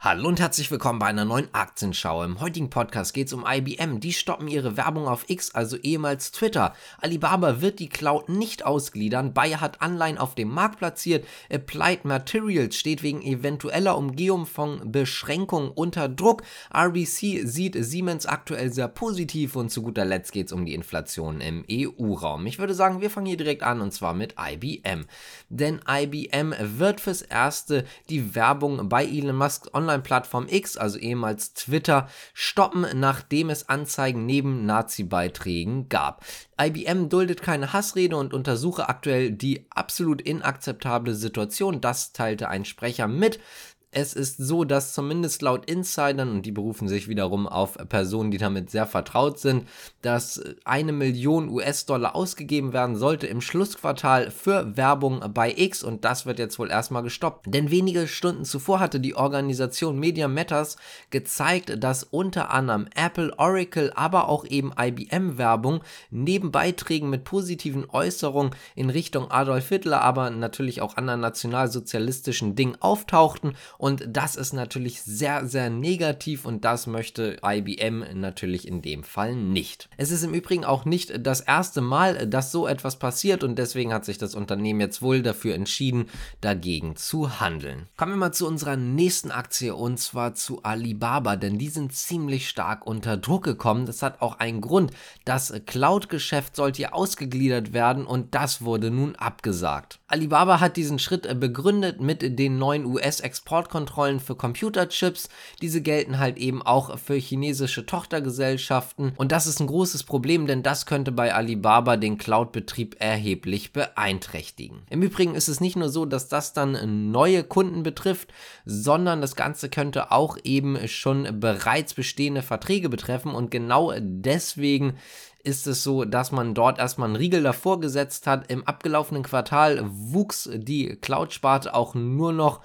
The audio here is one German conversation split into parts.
Hallo und herzlich willkommen bei einer neuen Aktienschau. Im heutigen Podcast geht es um IBM. Die stoppen ihre Werbung auf X, also ehemals Twitter. Alibaba wird die Cloud nicht ausgliedern. Bayer hat Anleihen auf dem Markt platziert. Applied Materials steht wegen eventueller Umgehung von Beschränkungen unter Druck. RBC sieht Siemens aktuell sehr positiv und zu guter Letzt geht es um die Inflation im EU-Raum. Ich würde sagen, wir fangen hier direkt an und zwar mit IBM. Denn IBM wird fürs Erste die Werbung bei Elon Musk online Online-Plattform X, also ehemals Twitter, stoppen, nachdem es Anzeigen neben Nazi-Beiträgen gab. IBM duldet keine Hassrede und untersuche aktuell die absolut inakzeptable Situation. Das teilte ein Sprecher mit es ist so, dass zumindest laut Insidern, und die berufen sich wiederum auf Personen, die damit sehr vertraut sind, dass eine Million US-Dollar ausgegeben werden sollte im Schlussquartal für Werbung bei X und das wird jetzt wohl erstmal gestoppt. Denn wenige Stunden zuvor hatte die Organisation Media Matters gezeigt, dass unter anderem Apple, Oracle, aber auch eben IBM-Werbung neben Beiträgen mit positiven Äußerungen in Richtung Adolf Hitler, aber natürlich auch anderen nationalsozialistischen Dingen auftauchten und das ist natürlich sehr, sehr negativ und das möchte IBM natürlich in dem Fall nicht. Es ist im Übrigen auch nicht das erste Mal, dass so etwas passiert und deswegen hat sich das Unternehmen jetzt wohl dafür entschieden, dagegen zu handeln. Kommen wir mal zu unserer nächsten Aktie und zwar zu Alibaba, denn die sind ziemlich stark unter Druck gekommen. Das hat auch einen Grund. Das Cloud-Geschäft sollte hier ausgegliedert werden und das wurde nun abgesagt. Alibaba hat diesen Schritt begründet mit den neuen US-Export Exportkontrollen für Computerchips. Diese gelten halt eben auch für chinesische Tochtergesellschaften. Und das ist ein großes Problem, denn das könnte bei Alibaba den Cloud-Betrieb erheblich beeinträchtigen. Im Übrigen ist es nicht nur so, dass das dann neue Kunden betrifft, sondern das Ganze könnte auch eben schon bereits bestehende Verträge betreffen. Und genau deswegen ist es so, dass man dort erstmal einen Riegel davor gesetzt hat. Im abgelaufenen Quartal wuchs die Cloud-Sparte auch nur noch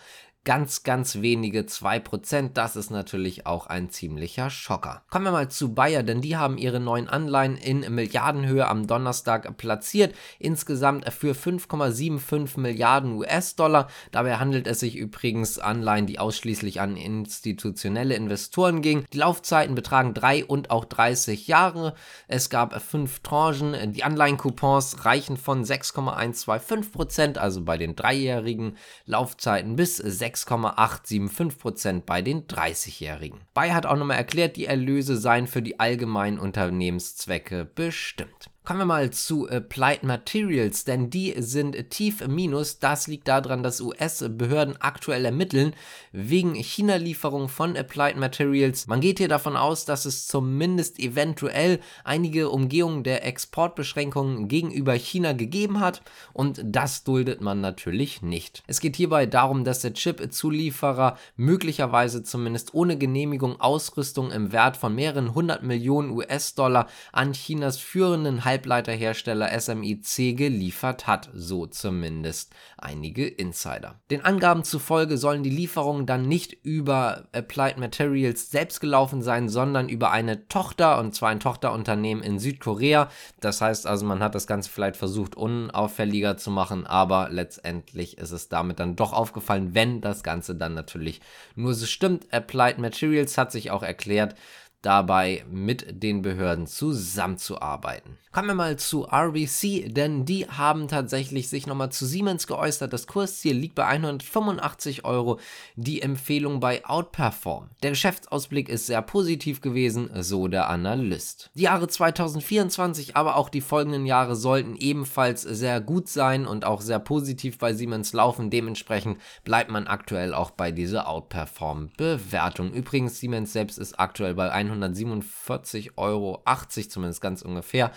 ganz, ganz wenige 2%. Das ist natürlich auch ein ziemlicher Schocker. Kommen wir mal zu Bayer, denn die haben ihre neuen Anleihen in Milliardenhöhe am Donnerstag platziert. Insgesamt für 5,75 Milliarden US-Dollar. Dabei handelt es sich übrigens Anleihen, die ausschließlich an institutionelle Investoren gingen. Die Laufzeiten betragen 3 und auch 30 Jahre. Es gab fünf Tranchen. Die Anleihencoupons reichen von 6,125%, also bei den dreijährigen Laufzeiten bis 6 6,875% bei den 30-Jährigen. Bayer hat auch nochmal erklärt, die Erlöse seien für die allgemeinen Unternehmenszwecke bestimmt. Kommen wir mal zu Applied Materials, denn die sind tief im Minus. Das liegt daran, dass US-Behörden aktuell ermitteln wegen China-Lieferung von Applied Materials. Man geht hier davon aus, dass es zumindest eventuell einige Umgehungen der Exportbeschränkungen gegenüber China gegeben hat und das duldet man natürlich nicht. Es geht hierbei darum, dass der Chip-Zulieferer möglicherweise zumindest ohne Genehmigung Ausrüstung im Wert von mehreren hundert Millionen US-Dollar an Chinas führenden Halbleiterhersteller SMIC geliefert hat, so zumindest einige Insider. Den Angaben zufolge sollen die Lieferungen dann nicht über Applied Materials selbst gelaufen sein, sondern über eine Tochter, und zwar ein Tochterunternehmen in Südkorea. Das heißt also, man hat das Ganze vielleicht versucht, unauffälliger zu machen, aber letztendlich ist es damit dann doch aufgefallen, wenn das Ganze dann natürlich nur so stimmt. Applied Materials hat sich auch erklärt, dabei mit den Behörden zusammenzuarbeiten. Kommen wir mal zu RBC, denn die haben tatsächlich sich nochmal zu Siemens geäußert. Das Kursziel liegt bei 185 Euro, die Empfehlung bei Outperform. Der Geschäftsausblick ist sehr positiv gewesen, so der Analyst. Die Jahre 2024, aber auch die folgenden Jahre sollten ebenfalls sehr gut sein und auch sehr positiv bei Siemens laufen. Dementsprechend bleibt man aktuell auch bei dieser Outperform-Bewertung. Übrigens, Siemens selbst ist aktuell bei 147,80 Euro, zumindest ganz ungefähr.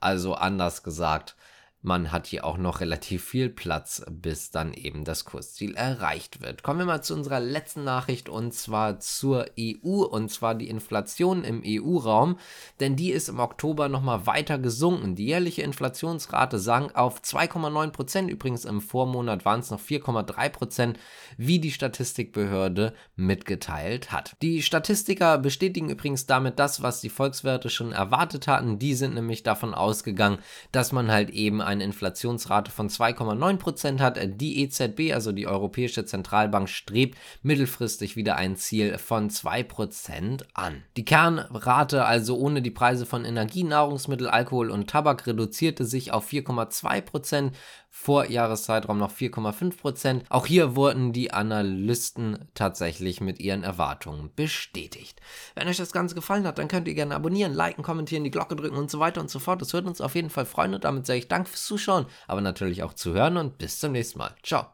Also anders gesagt, man hat hier auch noch relativ viel Platz, bis dann eben das Kursziel erreicht wird. Kommen wir mal zu unserer letzten Nachricht und zwar zur EU und zwar die Inflation im EU-Raum, denn die ist im Oktober nochmal weiter gesunken. Die jährliche Inflationsrate sank auf 2,9 Prozent, übrigens im Vormonat waren es noch 4,3 Prozent, wie die Statistikbehörde mitgeteilt hat. Die Statistiker bestätigen übrigens damit das, was die Volkswirte schon erwartet hatten. Die sind nämlich davon ausgegangen, dass man halt eben eine Inflationsrate von 2,9% hat. Die EZB, also die Europäische Zentralbank, strebt mittelfristig wieder ein Ziel von 2% an. Die Kernrate, also ohne die Preise von Energie, Nahrungsmittel, Alkohol und Tabak, reduzierte sich auf 4,2%, vor Jahreszeitraum noch 4,5%. Auch hier wurden die Analysten tatsächlich mit ihren Erwartungen bestätigt. Wenn euch das Ganze gefallen hat, dann könnt ihr gerne abonnieren, liken, kommentieren, die Glocke drücken und so weiter und so fort. Das würde uns auf jeden Fall freuen und damit sage ich Dank fürs Zuschauen, aber natürlich auch zuhören und bis zum nächsten Mal. Ciao.